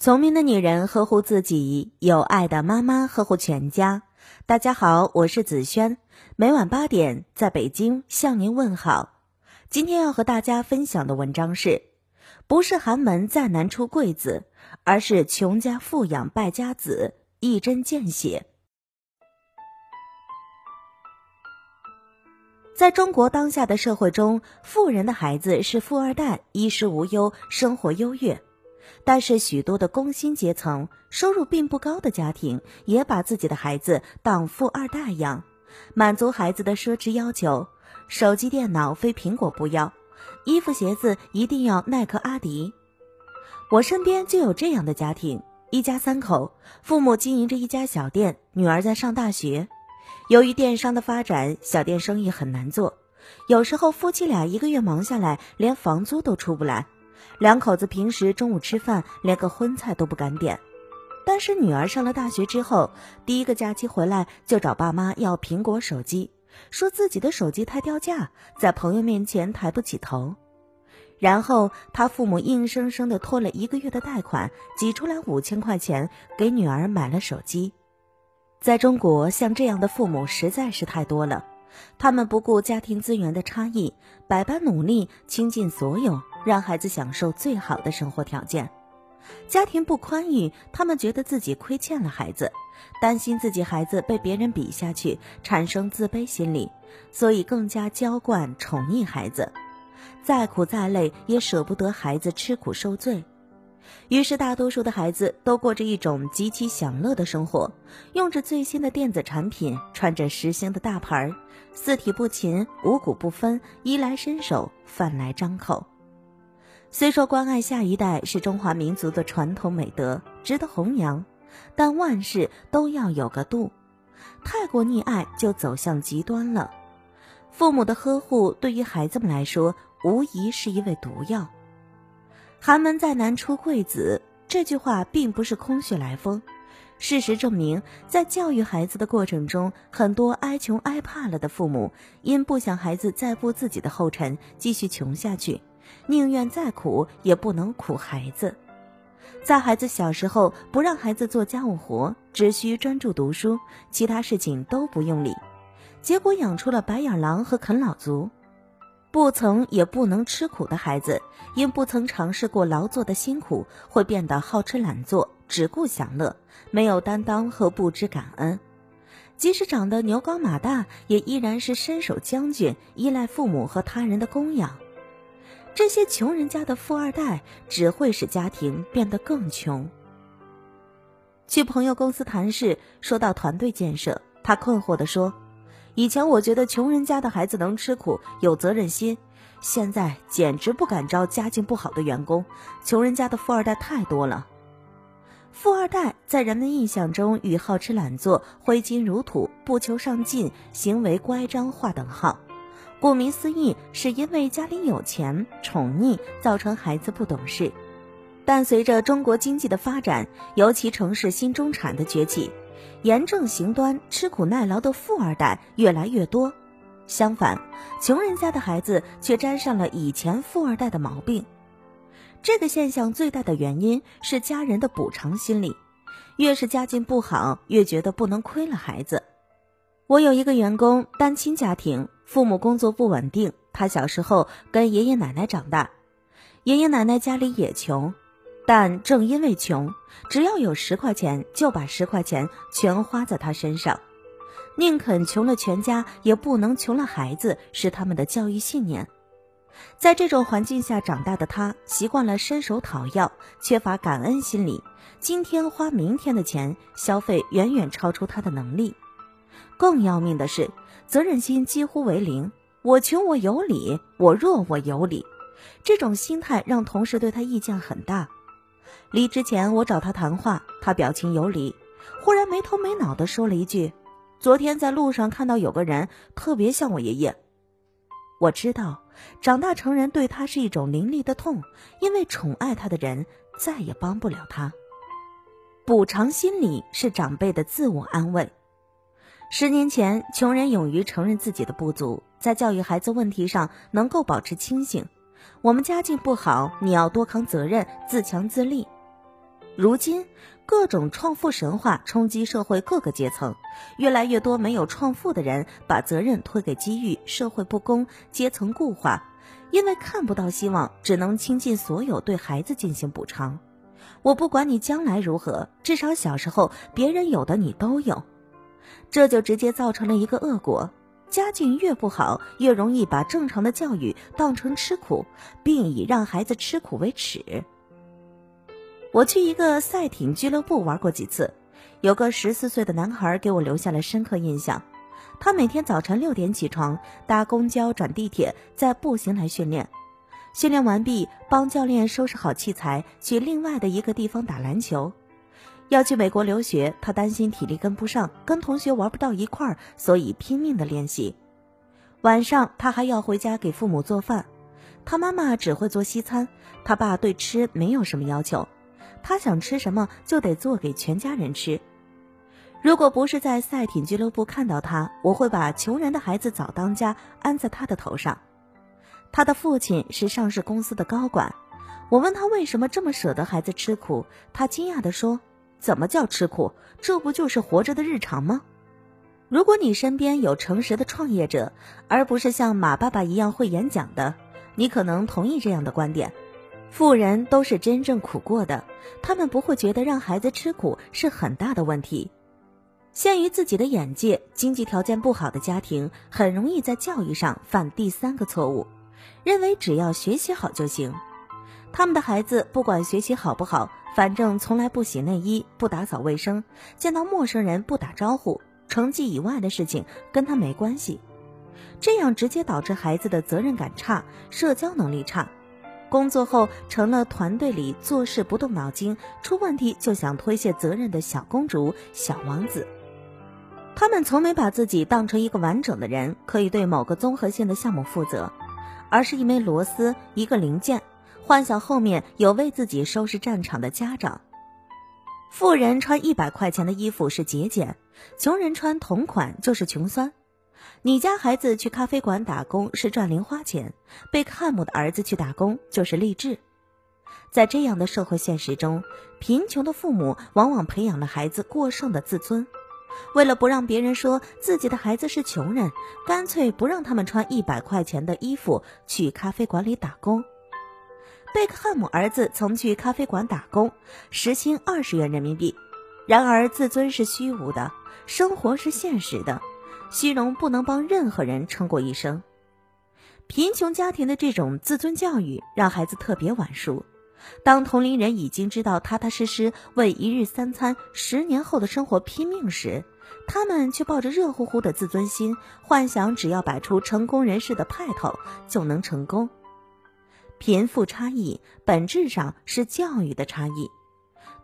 聪明的女人呵护自己，有爱的妈妈呵护全家。大家好，我是子轩，每晚八点在北京向您问好。今天要和大家分享的文章是：不是寒门再难出贵子，而是穷家富养败家子。一针见血。在中国当下的社会中，富人的孩子是富二代，衣食无忧，生活优越。但是，许多的工薪阶层、收入并不高的家庭，也把自己的孩子当富二代养，满足孩子的奢侈要求：手机、电脑非苹果不要，衣服、鞋子一定要耐克、阿迪。我身边就有这样的家庭，一家三口，父母经营着一家小店，女儿在上大学。由于电商的发展，小店生意很难做，有时候夫妻俩一个月忙下来，连房租都出不来。两口子平时中午吃饭连个荤菜都不敢点，但是女儿上了大学之后，第一个假期回来就找爸妈要苹果手机，说自己的手机太掉价，在朋友面前抬不起头。然后他父母硬生生的拖了一个月的贷款，挤出来五千块钱给女儿买了手机。在中国，像这样的父母实在是太多了，他们不顾家庭资源的差异，百般努力，倾尽所有。让孩子享受最好的生活条件，家庭不宽裕，他们觉得自己亏欠了孩子，担心自己孩子被别人比下去，产生自卑心理，所以更加娇惯宠溺孩子，再苦再累也舍不得孩子吃苦受罪。于是，大多数的孩子都过着一种极其享乐的生活，用着最新的电子产品，穿着时兴的大牌儿，四体不勤，五谷不分，衣来伸手，饭来张口。虽说关爱下一代是中华民族的传统美德，值得弘扬，但万事都要有个度，太过溺爱就走向极端了。父母的呵护对于孩子们来说，无疑是一味毒药。寒门再难出贵子，这句话并不是空穴来风。事实证明，在教育孩子的过程中，很多挨穷挨怕了的父母，因不想孩子再步自己的后尘，继续穷下去。宁愿再苦也不能苦孩子，在孩子小时候不让孩子做家务活，只需专注读书，其他事情都不用理，结果养出了白眼狼和啃老族。不曾也不能吃苦的孩子，因不曾尝试过劳作的辛苦，会变得好吃懒做，只顾享乐，没有担当和不知感恩。即使长得牛高马大，也依然是身手将军，依赖父母和他人的供养。这些穷人家的富二代只会使家庭变得更穷。去朋友公司谈事，说到团队建设，他困惑地说：“以前我觉得穷人家的孩子能吃苦、有责任心，现在简直不敢招家境不好的员工。穷人家的富二代太多了。富二代在人们印象中与好吃懒做、挥金如土、不求上进、行为乖张划等号。”顾名思义，是因为家里有钱、宠溺，造成孩子不懂事。但随着中国经济的发展，尤其城市新中产的崛起，严正行端、吃苦耐劳的富二代越来越多。相反，穷人家的孩子却沾上了以前富二代的毛病。这个现象最大的原因是家人的补偿心理，越是家境不好，越觉得不能亏了孩子。我有一个员工，单亲家庭。父母工作不稳定，他小时候跟爷爷奶奶长大，爷爷奶奶家里也穷，但正因为穷，只要有十块钱就把十块钱全花在他身上，宁肯穷了全家，也不能穷了孩子，是他们的教育信念。在这种环境下长大的他，习惯了伸手讨要，缺乏感恩心理，今天花明天的钱，消费远远超出他的能力。更要命的是。责任心几乎为零，我穷我有理，我弱我有理，这种心态让同事对他意见很大。离职前我找他谈话，他表情有理，忽然没头没脑的说了一句：“昨天在路上看到有个人特别像我爷爷。”我知道，长大成人对他是一种凌厉的痛，因为宠爱他的人再也帮不了他。补偿心理是长辈的自我安慰。十年前，穷人勇于承认自己的不足，在教育孩子问题上能够保持清醒。我们家境不好，你要多扛责任，自强自立。如今，各种创富神话冲击社会各个阶层，越来越多没有创富的人把责任推给机遇、社会不公、阶层固化，因为看不到希望，只能倾尽所有对孩子进行补偿。我不管你将来如何，至少小时候别人有的你都有，这就直接造成了一个恶果：家境越不好，越容易把正常的教育当成吃苦，并以让孩子吃苦为耻。我去一个赛艇俱乐部玩过几次，有个十四岁的男孩给我留下了深刻印象。他每天早晨六点起床，搭公交转地铁，再步行来训练。训练完毕，帮教练收拾好器材，去另外的一个地方打篮球。要去美国留学，他担心体力跟不上，跟同学玩不到一块儿，所以拼命的练习。晚上他还要回家给父母做饭，他妈妈只会做西餐，他爸对吃没有什么要求，他想吃什么就得做给全家人吃。如果不是在赛艇俱乐部看到他，我会把穷人的孩子早当家安在他的头上。他的父亲是上市公司的高管，我问他为什么这么舍得孩子吃苦，他惊讶地说：“怎么叫吃苦？这不就是活着的日常吗？”如果你身边有诚实的创业者，而不是像马爸爸一样会演讲的，你可能同意这样的观点：富人都是真正苦过的，他们不会觉得让孩子吃苦是很大的问题。限于自己的眼界，经济条件不好的家庭很容易在教育上犯第三个错误。认为只要学习好就行，他们的孩子不管学习好不好，反正从来不洗内衣、不打扫卫生，见到陌生人不打招呼，成绩以外的事情跟他没关系。这样直接导致孩子的责任感差、社交能力差，工作后成了团队里做事不动脑筋、出问题就想推卸责任的小公主、小王子。他们从没把自己当成一个完整的人，可以对某个综合性的项目负责。而是一枚螺丝，一个零件，幻想后面有为自己收拾战场的家长。富人穿一百块钱的衣服是节俭，穷人穿同款就是穷酸。你家孩子去咖啡馆打工是赚零花钱，贝克汉姆的儿子去打工就是励志。在这样的社会现实中，贫穷的父母往往培养了孩子过剩的自尊。为了不让别人说自己的孩子是穷人，干脆不让他们穿一百块钱的衣服去咖啡馆里打工。贝克汉姆儿子曾去咖啡馆打工，时薪二十元人民币。然而，自尊是虚无的，生活是现实的，虚荣不能帮任何人撑过一生。贫穷家庭的这种自尊教育，让孩子特别晚熟。当同龄人已经知道踏踏实实为一日三餐、十年后的生活拼命时，他们却抱着热乎乎的自尊心，幻想只要摆出成功人士的派头就能成功。贫富差异本质上是教育的差异。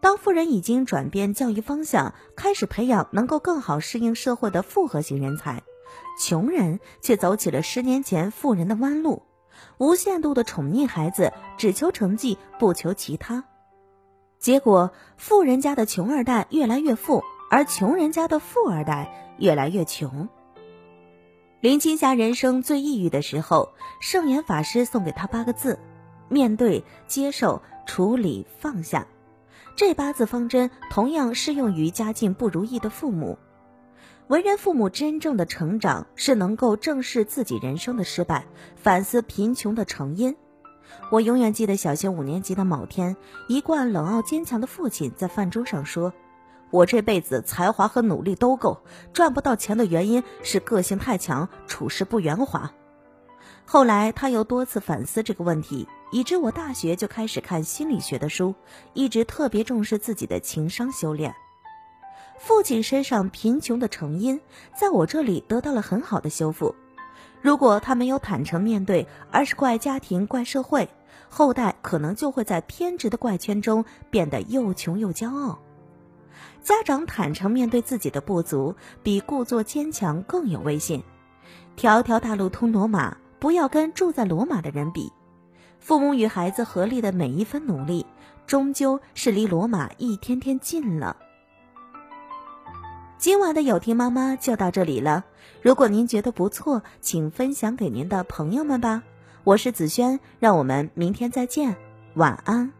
当富人已经转变教育方向，开始培养能够更好适应社会的复合型人才，穷人却走起了十年前富人的弯路。无限度的宠溺孩子，只求成绩不求其他，结果富人家的穷二代越来越富，而穷人家的富二代越来越穷。林青霞人生最抑郁的时候，圣严法师送给她八个字：面对、接受、处理、放下。这八字方针同样适用于家境不如意的父母。为人父母真正的成长是能够正视自己人生的失败，反思贫穷的成因。我永远记得小学五年级的某天，一贯冷傲坚强的父亲在饭桌上说：“我这辈子才华和努力都够，赚不到钱的原因是个性太强，处事不圆滑。”后来他又多次反思这个问题，以致我大学就开始看心理学的书，一直特别重视自己的情商修炼。父亲身上贫穷的成因，在我这里得到了很好的修复。如果他没有坦诚面对，而是怪家庭、怪社会，后代可能就会在偏执的怪圈中变得又穷又骄傲。家长坦诚面对自己的不足，比故作坚强更有威信。条条大路通罗马，不要跟住在罗马的人比。父母与孩子合力的每一分努力，终究是离罗马一天天近了。今晚的有听妈妈就到这里了。如果您觉得不错，请分享给您的朋友们吧。我是子轩，让我们明天再见，晚安。